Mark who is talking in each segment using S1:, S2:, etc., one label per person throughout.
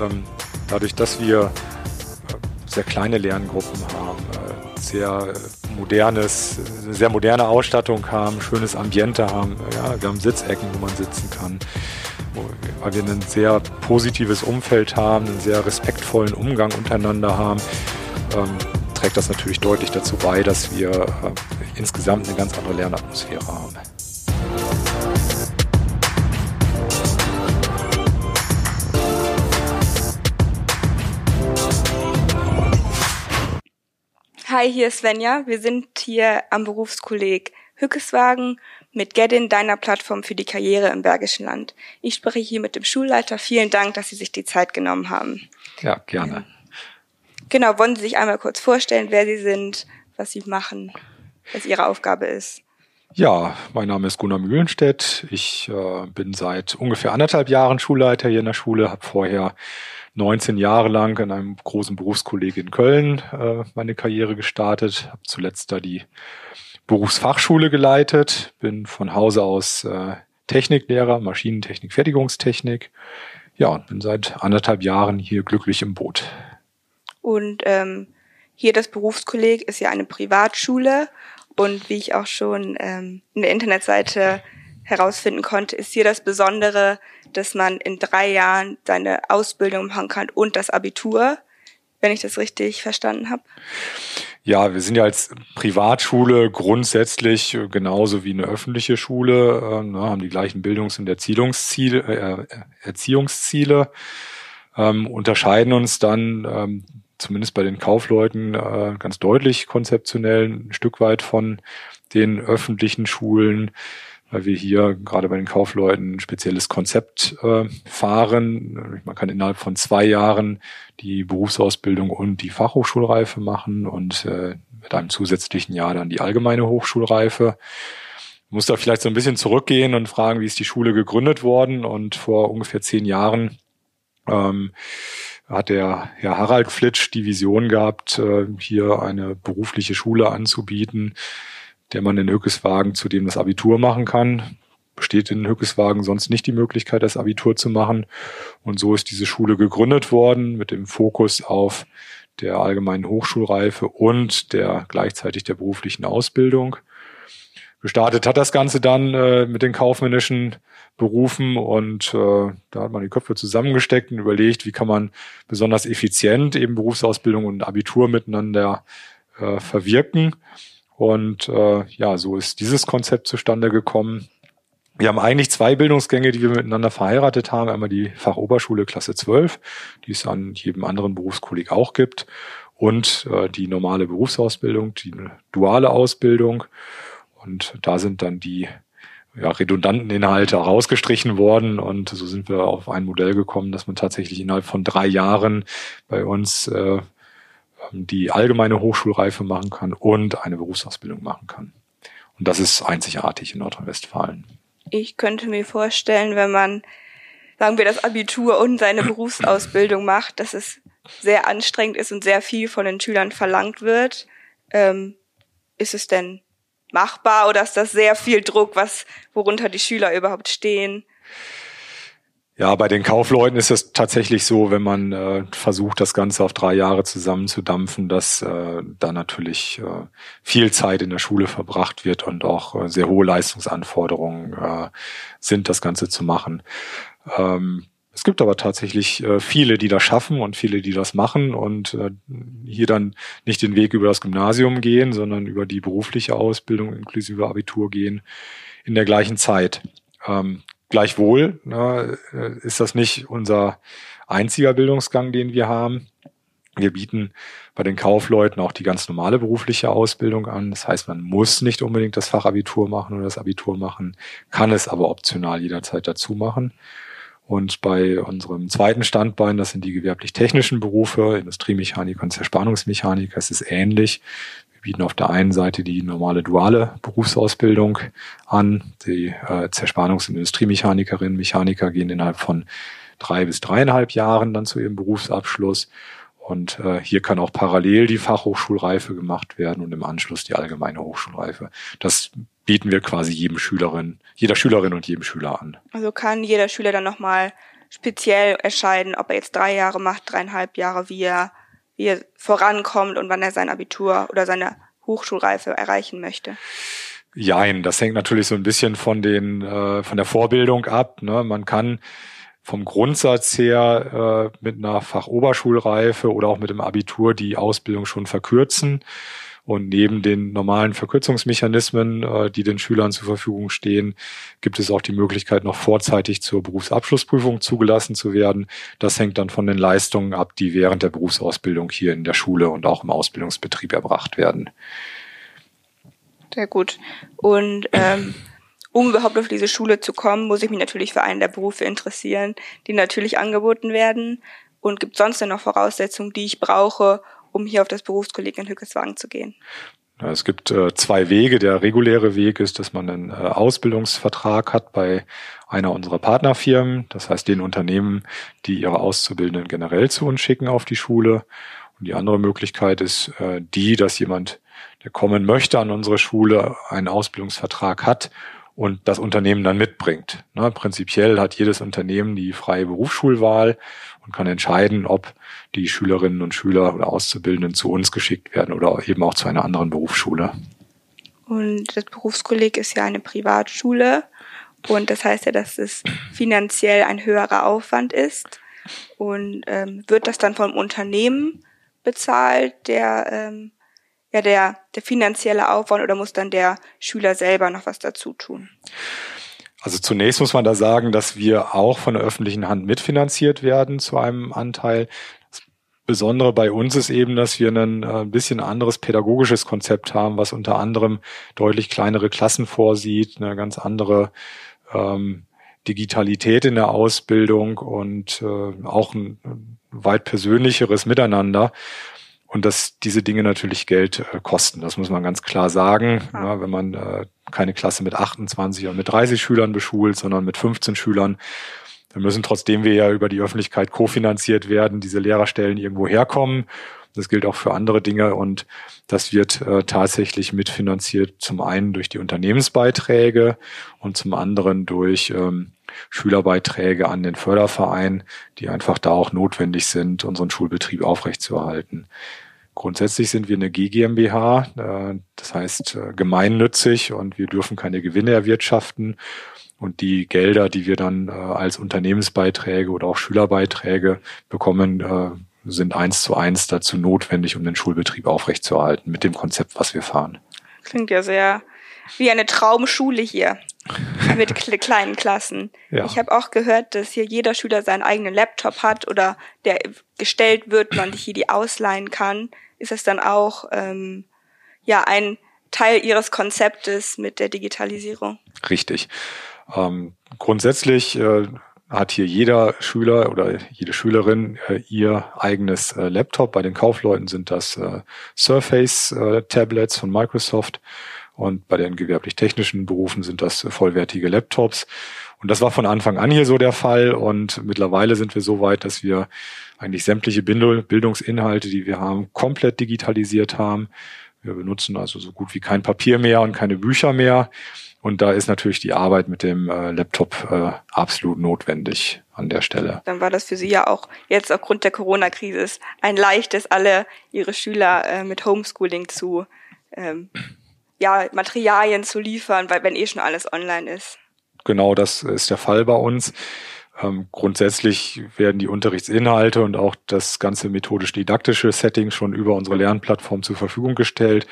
S1: ähm, dadurch, dass wir äh, sehr kleine Lerngruppen haben, äh, sehr modernes, sehr moderne Ausstattung haben, schönes Ambiente haben. Ja, wir haben Sitzecken, wo man sitzen kann, weil wir ein sehr positives Umfeld haben, einen sehr respektvollen Umgang untereinander haben. Ähm, trägt das natürlich deutlich dazu bei, dass wir äh, insgesamt eine ganz andere Lernatmosphäre haben.
S2: Hi, hier ist Svenja. Wir sind hier am Berufskolleg Hückeswagen mit Geddin, deiner Plattform für die Karriere im Bergischen Land. Ich spreche hier mit dem Schulleiter. Vielen Dank, dass Sie sich die Zeit genommen haben.
S1: Ja, gerne.
S2: Genau, wollen Sie sich einmal kurz vorstellen, wer Sie sind, was Sie machen, was Ihre Aufgabe ist?
S1: Ja, mein Name ist Gunnar Mühlenstedt. Ich äh, bin seit ungefähr anderthalb Jahren Schulleiter hier in der Schule, habe vorher 19 Jahre lang in einem großen Berufskolleg in Köln äh, meine Karriere gestartet, habe zuletzt da die Berufsfachschule geleitet, bin von Hause aus äh, Techniklehrer, Maschinentechnik, Fertigungstechnik. Ja, und bin seit anderthalb Jahren hier glücklich im Boot.
S2: Und ähm, hier das Berufskolleg ist ja eine Privatschule und wie ich auch schon ähm, in der Internetseite herausfinden konnte, ist hier das Besondere, dass man in drei Jahren seine Ausbildung machen kann und das Abitur, wenn ich das richtig verstanden habe.
S1: Ja, wir sind ja als Privatschule grundsätzlich genauso wie eine öffentliche Schule, äh, ne, haben die gleichen Bildungs- und Erziehungsziele, äh, Erziehungsziele ähm, unterscheiden uns dann ähm, zumindest bei den Kaufleuten äh, ganz deutlich konzeptionell ein Stück weit von den öffentlichen Schulen weil wir hier gerade bei den Kaufleuten ein spezielles Konzept äh, fahren. Man kann innerhalb von zwei Jahren die Berufsausbildung und die Fachhochschulreife machen und äh, mit einem zusätzlichen Jahr dann die allgemeine Hochschulreife. Ich muss da vielleicht so ein bisschen zurückgehen und fragen, wie ist die Schule gegründet worden? Und vor ungefähr zehn Jahren ähm, hat der Herr Harald Flitsch die Vision gehabt, äh, hier eine berufliche Schule anzubieten, der man in Hückeswagen zudem das Abitur machen kann. Besteht in Hückeswagen sonst nicht die Möglichkeit, das Abitur zu machen. Und so ist diese Schule gegründet worden mit dem Fokus auf der allgemeinen Hochschulreife und der gleichzeitig der beruflichen Ausbildung. Gestartet hat das Ganze dann äh, mit den kaufmännischen Berufen und äh, da hat man die Köpfe zusammengesteckt und überlegt, wie kann man besonders effizient eben Berufsausbildung und Abitur miteinander äh, verwirken. Und äh, ja, so ist dieses Konzept zustande gekommen. Wir haben eigentlich zwei Bildungsgänge, die wir miteinander verheiratet haben. Einmal die Fachoberschule Klasse 12, die es an jedem anderen Berufskolleg auch gibt, und äh, die normale Berufsausbildung, die duale Ausbildung. Und da sind dann die ja, redundanten Inhalte rausgestrichen worden und so sind wir auf ein Modell gekommen, dass man tatsächlich innerhalb von drei Jahren bei uns äh, die allgemeine Hochschulreife machen kann und eine Berufsausbildung machen kann. Und das ist einzigartig in Nordrhein-Westfalen.
S2: Ich könnte mir vorstellen, wenn man, sagen wir, das Abitur und seine Berufsausbildung macht, dass es sehr anstrengend ist und sehr viel von den Schülern verlangt wird. Ähm, ist es denn machbar oder ist das sehr viel Druck, was, worunter die Schüler überhaupt stehen?
S1: Ja, bei den Kaufleuten ist es tatsächlich so, wenn man äh, versucht, das Ganze auf drei Jahre zusammenzudampfen, dass äh, da natürlich äh, viel Zeit in der Schule verbracht wird und auch äh, sehr hohe Leistungsanforderungen äh, sind, das Ganze zu machen. Ähm, es gibt aber tatsächlich äh, viele, die das schaffen und viele, die das machen und hier dann nicht den Weg über das Gymnasium gehen, sondern über die berufliche Ausbildung inklusive Abitur gehen in der gleichen Zeit. Ähm, Gleichwohl ne, ist das nicht unser einziger Bildungsgang, den wir haben. Wir bieten bei den Kaufleuten auch die ganz normale berufliche Ausbildung an. Das heißt, man muss nicht unbedingt das Fachabitur machen oder das Abitur machen, kann es aber optional jederzeit dazu machen. Und bei unserem zweiten Standbein, das sind die gewerblich-technischen Berufe, Industriemechaniker und Zerspannungsmechaniker, es ist ähnlich. Wir bieten auf der einen Seite die normale duale Berufsausbildung an. Die äh, Zerspannungs- und Industriemechaniker,innen Mechaniker gehen innerhalb von drei bis dreieinhalb Jahren dann zu ihrem Berufsabschluss. Und äh, hier kann auch parallel die Fachhochschulreife gemacht werden und im Anschluss die allgemeine Hochschulreife. Das bieten wir quasi jedem Schülerin, jeder Schülerin und jedem Schüler an.
S2: Also kann jeder Schüler dann nochmal speziell entscheiden, ob er jetzt drei Jahre macht, dreieinhalb Jahre, wie er, wie er vorankommt und wann er sein Abitur oder seine Hochschulreife erreichen möchte?
S1: Jein, das hängt natürlich so ein bisschen von den äh, von der Vorbildung ab. Ne? Man kann vom Grundsatz her äh, mit einer Fachoberschulreife oder auch mit dem Abitur die Ausbildung schon verkürzen. Und neben den normalen Verkürzungsmechanismen, äh, die den Schülern zur Verfügung stehen, gibt es auch die Möglichkeit, noch vorzeitig zur Berufsabschlussprüfung zugelassen zu werden. Das hängt dann von den Leistungen ab, die während der Berufsausbildung hier in der Schule und auch im Ausbildungsbetrieb erbracht werden.
S2: Sehr gut. Und ähm, um überhaupt auf diese Schule zu kommen, muss ich mich natürlich für einen der Berufe interessieren, die natürlich angeboten werden. Und gibt sonst noch Voraussetzungen, die ich brauche, um hier auf das Berufskolleg in Hückeswagen zu gehen?
S1: Es gibt äh, zwei Wege. Der reguläre Weg ist, dass man einen äh, Ausbildungsvertrag hat bei einer unserer Partnerfirmen, das heißt den Unternehmen, die ihre Auszubildenden generell zu uns schicken auf die Schule. Und die andere Möglichkeit ist äh, die, dass jemand, der kommen möchte an unsere Schule, einen Ausbildungsvertrag hat und das Unternehmen dann mitbringt. Ne, prinzipiell hat jedes Unternehmen die freie Berufsschulwahl und kann entscheiden, ob die Schülerinnen und Schüler oder Auszubildenden zu uns geschickt werden oder eben auch zu einer anderen Berufsschule.
S2: Und das Berufskolleg ist ja eine Privatschule und das heißt ja, dass es finanziell ein höherer Aufwand ist. Und ähm, wird das dann vom Unternehmen bezahlt, der ähm, ja der, der finanzielle Aufwand oder muss dann der Schüler selber noch was dazu tun?
S1: Also zunächst muss man da sagen, dass wir auch von der öffentlichen Hand mitfinanziert werden zu einem Anteil. Das Besondere bei uns ist eben, dass wir ein äh, bisschen anderes pädagogisches Konzept haben, was unter anderem deutlich kleinere Klassen vorsieht, eine ganz andere ähm, Digitalität in der Ausbildung und äh, auch ein weit persönlicheres Miteinander und dass diese Dinge natürlich Geld äh, kosten. Das muss man ganz klar sagen. Ja. Wenn man äh, keine Klasse mit 28 und mit 30 Schülern beschult, sondern mit 15 Schülern, dann müssen trotzdem wir ja über die Öffentlichkeit kofinanziert werden, diese Lehrerstellen irgendwo herkommen. Das gilt auch für andere Dinge und das wird äh, tatsächlich mitfinanziert zum einen durch die Unternehmensbeiträge und zum anderen durch ähm, Schülerbeiträge an den Förderverein, die einfach da auch notwendig sind, unseren Schulbetrieb aufrechtzuerhalten. Grundsätzlich sind wir eine GGMBH, äh, das heißt äh, gemeinnützig und wir dürfen keine Gewinne erwirtschaften. Und die Gelder, die wir dann äh, als Unternehmensbeiträge oder auch Schülerbeiträge bekommen, sind eins zu eins dazu notwendig, um den Schulbetrieb aufrechtzuerhalten mit dem Konzept, was wir fahren.
S2: Klingt ja sehr wie eine Traumschule hier mit kleinen Klassen. Ja. Ich habe auch gehört, dass hier jeder Schüler seinen eigenen Laptop hat oder der gestellt wird, man hier die ausleihen kann. Ist das dann auch ähm, ja ein Teil Ihres Konzeptes mit der Digitalisierung?
S1: Richtig. Ähm, grundsätzlich äh, hat hier jeder Schüler oder jede Schülerin äh, ihr eigenes äh, Laptop. Bei den Kaufleuten sind das äh, Surface äh, Tablets von Microsoft und bei den gewerblich-technischen Berufen sind das vollwertige Laptops. Und das war von Anfang an hier so der Fall. Und mittlerweile sind wir so weit, dass wir eigentlich sämtliche Bildungsinhalte, die wir haben, komplett digitalisiert haben. Wir benutzen also so gut wie kein Papier mehr und keine Bücher mehr. Und da ist natürlich die Arbeit mit dem äh, Laptop äh, absolut notwendig an der Stelle.
S2: Dann war das für Sie ja auch jetzt aufgrund der Corona-Krise ein leichtes, alle Ihre Schüler äh, mit Homeschooling zu ähm, ja, Materialien zu liefern, weil wenn eh schon alles online ist.
S1: Genau, das ist der Fall bei uns. Ähm, grundsätzlich werden die Unterrichtsinhalte und auch das ganze methodisch-didaktische Setting schon über unsere Lernplattform zur Verfügung gestellt.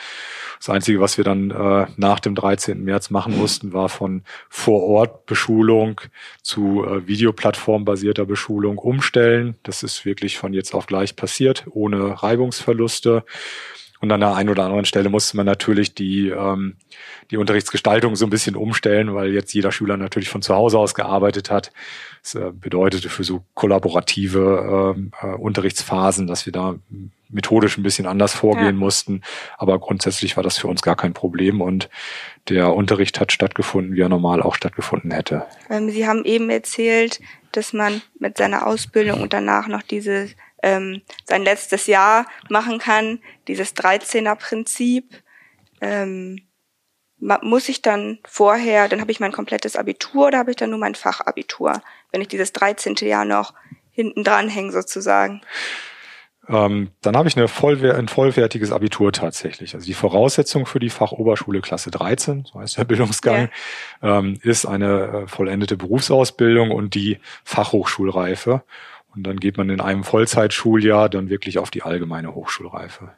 S1: Das Einzige, was wir dann äh, nach dem 13. März machen mussten, war von Vor-Ort-Beschulung zu äh, Videoplattform-basierter Beschulung umstellen. Das ist wirklich von jetzt auf gleich passiert, ohne Reibungsverluste. Und an der einen oder anderen Stelle musste man natürlich die, ähm, die Unterrichtsgestaltung so ein bisschen umstellen, weil jetzt jeder Schüler natürlich von zu Hause aus gearbeitet hat. Das äh, bedeutete für so kollaborative ähm, äh, Unterrichtsphasen, dass wir da methodisch ein bisschen anders vorgehen ja. mussten. Aber grundsätzlich war das für uns gar kein Problem und der Unterricht hat stattgefunden, wie er normal auch stattgefunden hätte.
S2: Ähm, Sie haben eben erzählt, dass man mit seiner Ausbildung und danach noch diese ähm, sein letztes Jahr machen kann, dieses 13er-Prinzip. Ähm, muss ich dann vorher, dann habe ich mein komplettes Abitur oder habe ich dann nur mein Fachabitur, wenn ich dieses 13. Jahr noch hinten dran hänge sozusagen?
S1: Ähm, dann habe ich eine vollwer ein vollwertiges Abitur tatsächlich. Also die Voraussetzung für die Fachoberschule Klasse 13, so heißt der Bildungsgang, ja. ähm, ist eine äh, vollendete Berufsausbildung und die Fachhochschulreife. Und dann geht man in einem Vollzeitschuljahr dann wirklich auf die allgemeine Hochschulreife.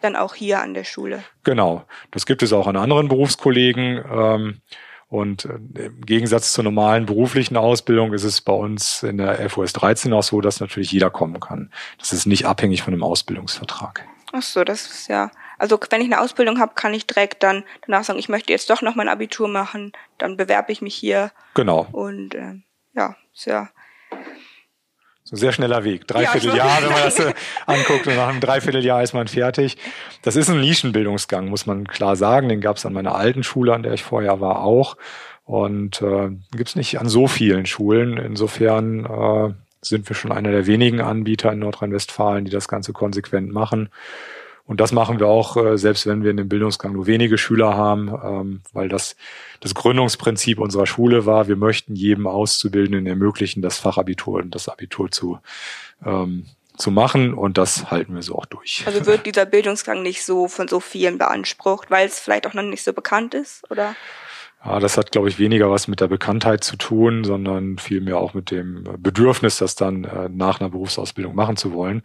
S2: Dann auch hier an der Schule.
S1: Genau. Das gibt es auch an anderen Berufskollegen. Ähm, und äh, im Gegensatz zur normalen beruflichen Ausbildung ist es bei uns in der FOS 13 auch so, dass natürlich jeder kommen kann. Das ist nicht abhängig von einem Ausbildungsvertrag.
S2: Ach so, das ist ja. Also wenn ich eine Ausbildung habe, kann ich direkt dann danach sagen, ich möchte jetzt doch noch mein Abitur machen, dann bewerbe ich mich hier.
S1: Genau.
S2: Und äh, ja, ist ja
S1: ein sehr schneller Weg. Dreiviertel ja, wenn man das äh, anguckt und nach einem Dreivierteljahr ist man fertig. Das ist ein Nischenbildungsgang, muss man klar sagen. Den gab es an meiner alten Schule, an der ich vorher war, auch. Und äh, gibt es nicht an so vielen Schulen. Insofern äh, sind wir schon einer der wenigen Anbieter in Nordrhein-Westfalen, die das Ganze konsequent machen. Und das machen wir auch, äh, selbst wenn wir in dem Bildungsgang nur wenige Schüler haben, ähm, weil das das Gründungsprinzip unserer Schule war, wir möchten jedem Auszubildenden ermöglichen, das Fachabitur und das Abitur zu ähm, zu machen und das halten wir so auch durch.
S2: Also wird dieser Bildungsgang nicht so von so vielen beansprucht, weil es vielleicht auch noch nicht so bekannt ist, oder?
S1: Ja, das hat, glaube ich, weniger was mit der Bekanntheit zu tun, sondern vielmehr auch mit dem Bedürfnis, das dann äh, nach einer Berufsausbildung machen zu wollen.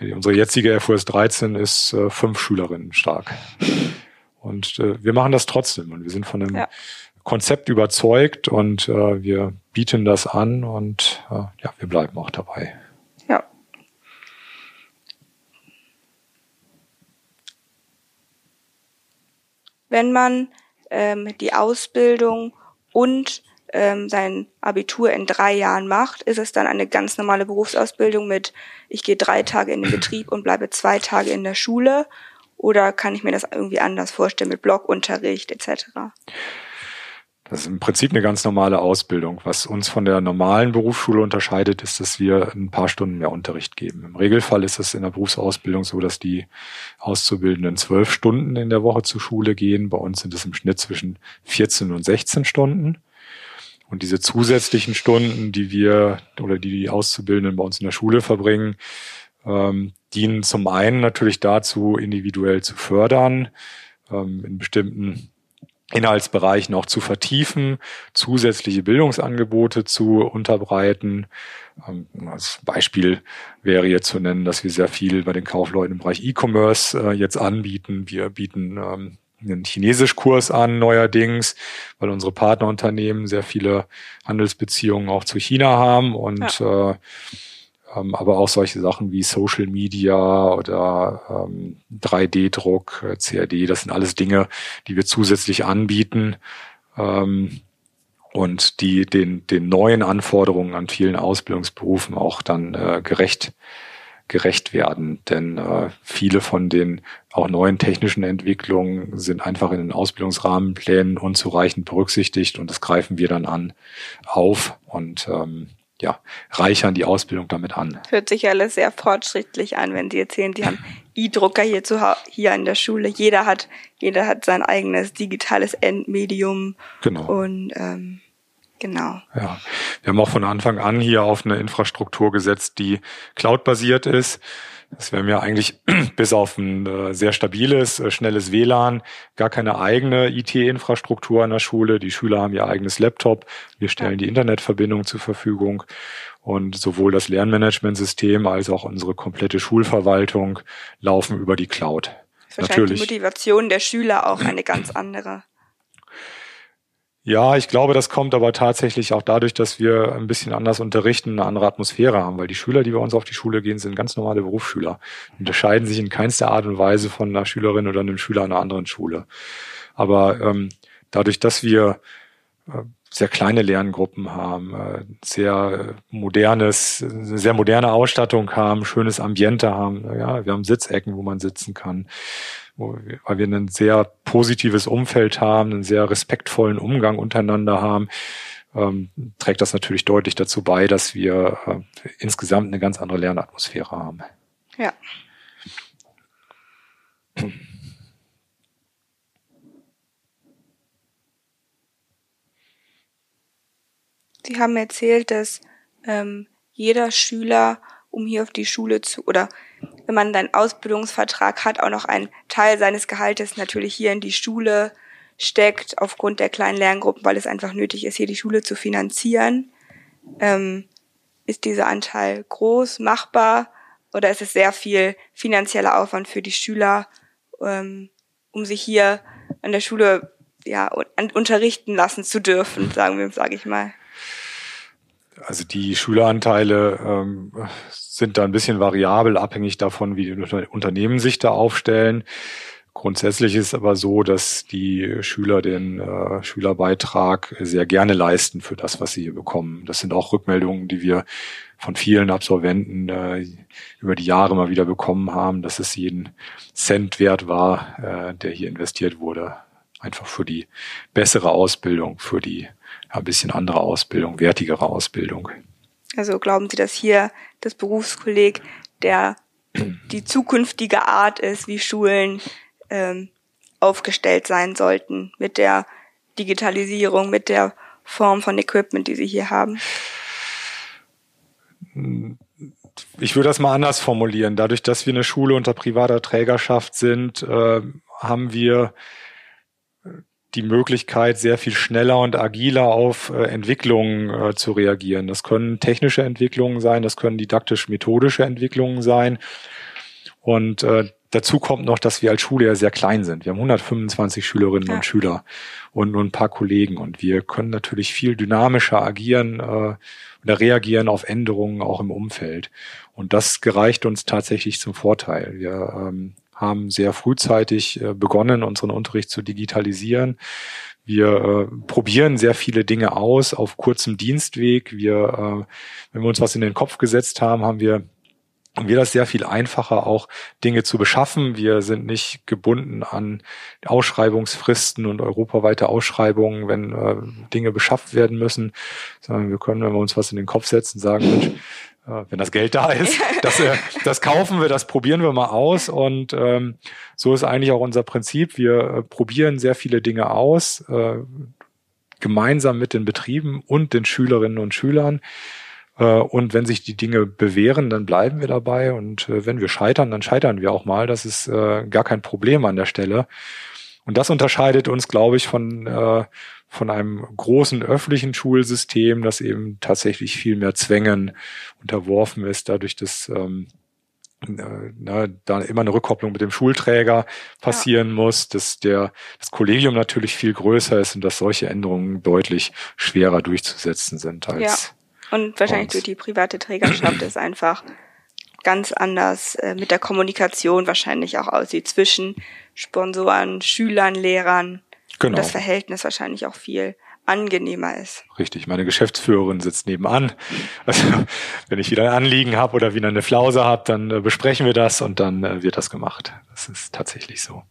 S1: Unsere jetzige FOS 13 ist äh, fünf Schülerinnen stark. Und äh, wir machen das trotzdem und wir sind von dem ja. Konzept überzeugt und äh, wir bieten das an und äh, ja, wir bleiben auch dabei.
S2: Ja. Wenn man ähm, die Ausbildung und ähm, sein Abitur in drei Jahren macht, ist es dann eine ganz normale Berufsausbildung mit, ich gehe drei Tage in den Betrieb und bleibe zwei Tage in der Schule? Oder kann ich mir das irgendwie anders vorstellen mit Blockunterricht etc.?
S1: Das ist im Prinzip eine ganz normale Ausbildung. Was uns von der normalen Berufsschule unterscheidet, ist, dass wir ein paar Stunden mehr Unterricht geben. Im Regelfall ist es in der Berufsausbildung so, dass die Auszubildenden zwölf Stunden in der Woche zur Schule gehen. Bei uns sind es im Schnitt zwischen 14 und 16 Stunden. Und diese zusätzlichen Stunden, die wir oder die die Auszubildenden bei uns in der Schule verbringen, ähm, dienen zum einen natürlich dazu, individuell zu fördern, ähm, in bestimmten Inhaltsbereichen auch zu vertiefen, zusätzliche Bildungsangebote zu unterbreiten. Ähm, als Beispiel wäre jetzt zu nennen, dass wir sehr viel bei den Kaufleuten im Bereich E-Commerce äh, jetzt anbieten. Wir bieten ähm, einen Chinesischkurs an neuerdings, weil unsere Partnerunternehmen sehr viele Handelsbeziehungen auch zu China haben und ja. äh, ähm, aber auch solche Sachen wie Social Media oder ähm, 3D-Druck, äh, CAD, das sind alles Dinge, die wir zusätzlich anbieten ähm, und die den, den neuen Anforderungen an vielen Ausbildungsberufen auch dann äh, gerecht gerecht werden. Denn äh, viele von den auch neuen technischen Entwicklungen sind einfach in den Ausbildungsrahmenplänen unzureichend berücksichtigt und das greifen wir dann an auf und ähm, ja, reichern die Ausbildung damit an.
S2: Hört sich alles sehr fortschrittlich an, wenn Sie erzählen, Sie haben E-Drucker hier zu hier in der Schule. Jeder hat, jeder hat sein eigenes digitales Endmedium.
S1: Genau.
S2: Und ähm, Genau.
S1: Ja, wir haben auch von Anfang an hier auf eine Infrastruktur gesetzt, die cloud-basiert ist. Das wäre mir eigentlich bis auf ein äh, sehr stabiles, äh, schnelles WLAN, gar keine eigene IT-Infrastruktur an der Schule. Die Schüler haben ihr eigenes Laptop. Wir stellen die Internetverbindung zur Verfügung. Und sowohl das Lernmanagementsystem als auch unsere komplette Schulverwaltung laufen über die Cloud.
S2: Natürlich. Die Motivation der Schüler auch eine ganz andere.
S1: Ja, ich glaube, das kommt aber tatsächlich auch dadurch, dass wir ein bisschen anders unterrichten, eine andere Atmosphäre haben, weil die Schüler, die bei uns auf die Schule gehen, sind ganz normale Berufsschüler, unterscheiden sich in keinster Art und Weise von einer Schülerin oder einem Schüler einer anderen Schule. Aber ähm, dadurch, dass wir äh, sehr kleine Lerngruppen haben, äh, sehr modernes, sehr moderne Ausstattung haben, schönes Ambiente haben, ja, wir haben Sitzecken, wo man sitzen kann weil wir ein sehr positives Umfeld haben, einen sehr respektvollen Umgang untereinander haben, ähm, trägt das natürlich deutlich dazu bei, dass wir äh, insgesamt eine ganz andere Lernatmosphäre haben.
S2: Ja. Sie haben erzählt, dass ähm, jeder Schüler, um hier auf die Schule zu, oder wenn man einen Ausbildungsvertrag hat, auch noch einen Teil seines Gehaltes natürlich hier in die Schule steckt, aufgrund der kleinen Lerngruppen, weil es einfach nötig ist, hier die Schule zu finanzieren. Ähm, ist dieser Anteil groß, machbar oder ist es sehr viel finanzieller Aufwand für die Schüler, ähm, um sich hier an der Schule ja, unterrichten lassen zu dürfen, sagen wir, sage ich mal?
S1: Also die Schüleranteile ähm, sind da ein bisschen variabel, abhängig davon, wie die Unternehmen sich da aufstellen. Grundsätzlich ist aber so, dass die Schüler den äh, Schülerbeitrag sehr gerne leisten für das, was sie hier bekommen. Das sind auch Rückmeldungen, die wir von vielen Absolventen äh, über die Jahre mal wieder bekommen haben, dass es jeden Cent wert war, äh, der hier investiert wurde. Einfach für die bessere Ausbildung, für die ein bisschen andere Ausbildung, wertigere Ausbildung.
S2: Also glauben Sie, dass hier das Berufskolleg der die zukünftige Art ist, wie Schulen ähm, aufgestellt sein sollten mit der Digitalisierung, mit der Form von Equipment, die Sie hier haben?
S1: Ich würde das mal anders formulieren. Dadurch, dass wir eine Schule unter privater Trägerschaft sind, äh, haben wir die Möglichkeit, sehr viel schneller und agiler auf äh, Entwicklungen äh, zu reagieren. Das können technische Entwicklungen sein, das können didaktisch-methodische Entwicklungen sein. Und äh, dazu kommt noch, dass wir als Schule ja sehr klein sind. Wir haben 125 Schülerinnen ja. und Schüler und nur ein paar Kollegen. Und wir können natürlich viel dynamischer agieren äh, oder reagieren auf Änderungen auch im Umfeld. Und das gereicht uns tatsächlich zum Vorteil. Wir ähm, haben sehr frühzeitig äh, begonnen, unseren Unterricht zu digitalisieren. Wir äh, probieren sehr viele Dinge aus auf kurzem Dienstweg. Wir, äh, wenn wir uns was in den Kopf gesetzt haben, haben wir haben wir das sehr viel einfacher, auch Dinge zu beschaffen. Wir sind nicht gebunden an Ausschreibungsfristen und europaweite Ausschreibungen, wenn äh, Dinge beschafft werden müssen, sondern wir können, wenn wir uns was in den Kopf setzen, sagen, Mensch, wenn das Geld da ist. Das, äh, das kaufen wir, das probieren wir mal aus. Und ähm, so ist eigentlich auch unser Prinzip. Wir äh, probieren sehr viele Dinge aus, äh, gemeinsam mit den Betrieben und den Schülerinnen und Schülern. Äh, und wenn sich die Dinge bewähren, dann bleiben wir dabei. Und äh, wenn wir scheitern, dann scheitern wir auch mal. Das ist äh, gar kein Problem an der Stelle. Und das unterscheidet uns, glaube ich, von, äh, von einem großen öffentlichen Schulsystem, das eben tatsächlich viel mehr Zwängen unterworfen ist, dadurch, dass ähm, äh, na, da immer eine Rückkopplung mit dem Schulträger passieren ja. muss, dass der das Kollegium natürlich viel größer ist und dass solche Änderungen deutlich schwerer durchzusetzen sind als
S2: ja. und wahrscheinlich durch die private Trägerschaft ist einfach ganz anders äh, mit der Kommunikation wahrscheinlich auch aussieht zwischen Sponsoren, Schülern, Lehrern. Genau. Das Verhältnis wahrscheinlich auch viel angenehmer ist.
S1: Richtig, meine Geschäftsführerin sitzt nebenan. Also wenn ich wieder ein Anliegen habe oder wieder eine Flause habe, dann äh, besprechen wir das und dann äh, wird das gemacht. Das ist tatsächlich so.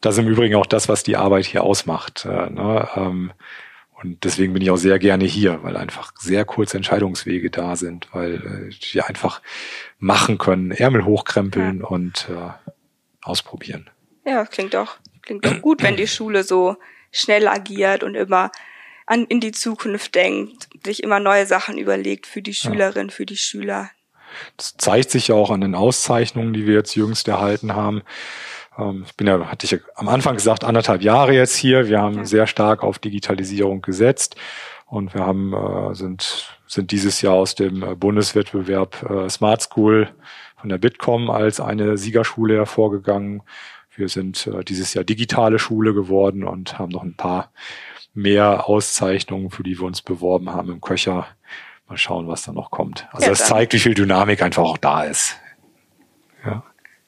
S1: Das ist im Übrigen auch das, was die Arbeit hier ausmacht. Äh, ne? ähm, und deswegen bin ich auch sehr gerne hier, weil einfach sehr kurze Entscheidungswege da sind, weil äh, wir einfach machen können, Ärmel hochkrempeln ja. und äh, ausprobieren.
S2: Ja, klingt doch, klingt doch gut, wenn die Schule so schnell agiert und immer an, in die Zukunft denkt, sich immer neue Sachen überlegt für die Schülerin, ja. für die Schüler.
S1: Das zeigt sich ja auch an den Auszeichnungen, die wir jetzt jüngst erhalten haben. Ähm, ich bin ja, hatte ich ja am Anfang gesagt, anderthalb Jahre jetzt hier. Wir haben ja. sehr stark auf Digitalisierung gesetzt und wir haben, äh, sind, sind dieses Jahr aus dem äh, Bundeswettbewerb äh, Smart School von der Bitkom als eine Siegerschule hervorgegangen. Wir sind dieses Jahr digitale Schule geworden und haben noch ein paar mehr Auszeichnungen, für die wir uns beworben haben im Köcher. Mal schauen, was da noch kommt. Also ja, das zeigt, wie viel Dynamik einfach auch da ist.
S2: Ja.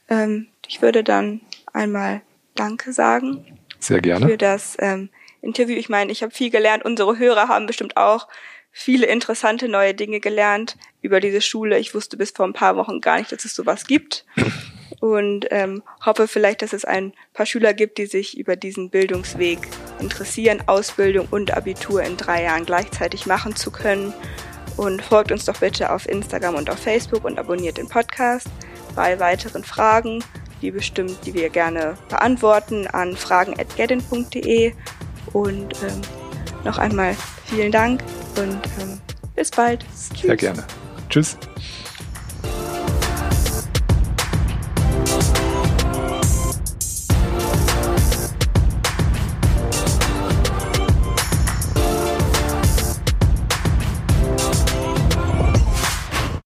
S2: Ähm, ich würde dann einmal Danke sagen.
S1: Sehr gerne.
S2: Für das ähm, Interview. Ich meine, ich habe viel gelernt. Unsere Hörer haben bestimmt auch viele interessante neue Dinge gelernt über diese Schule. Ich wusste bis vor ein paar Wochen gar nicht, dass es sowas gibt. Und ähm, hoffe vielleicht, dass es ein paar Schüler gibt, die sich über diesen Bildungsweg interessieren, Ausbildung und Abitur in drei Jahren gleichzeitig machen zu können. Und folgt uns doch bitte auf Instagram und auf Facebook und abonniert den Podcast. Bei weiteren Fragen die bestimmt, die wir gerne beantworten, an fragen.gedin.de Und ähm, noch einmal vielen Dank und ähm, bis bald.
S1: Tschüss. Sehr gerne. Tschüss.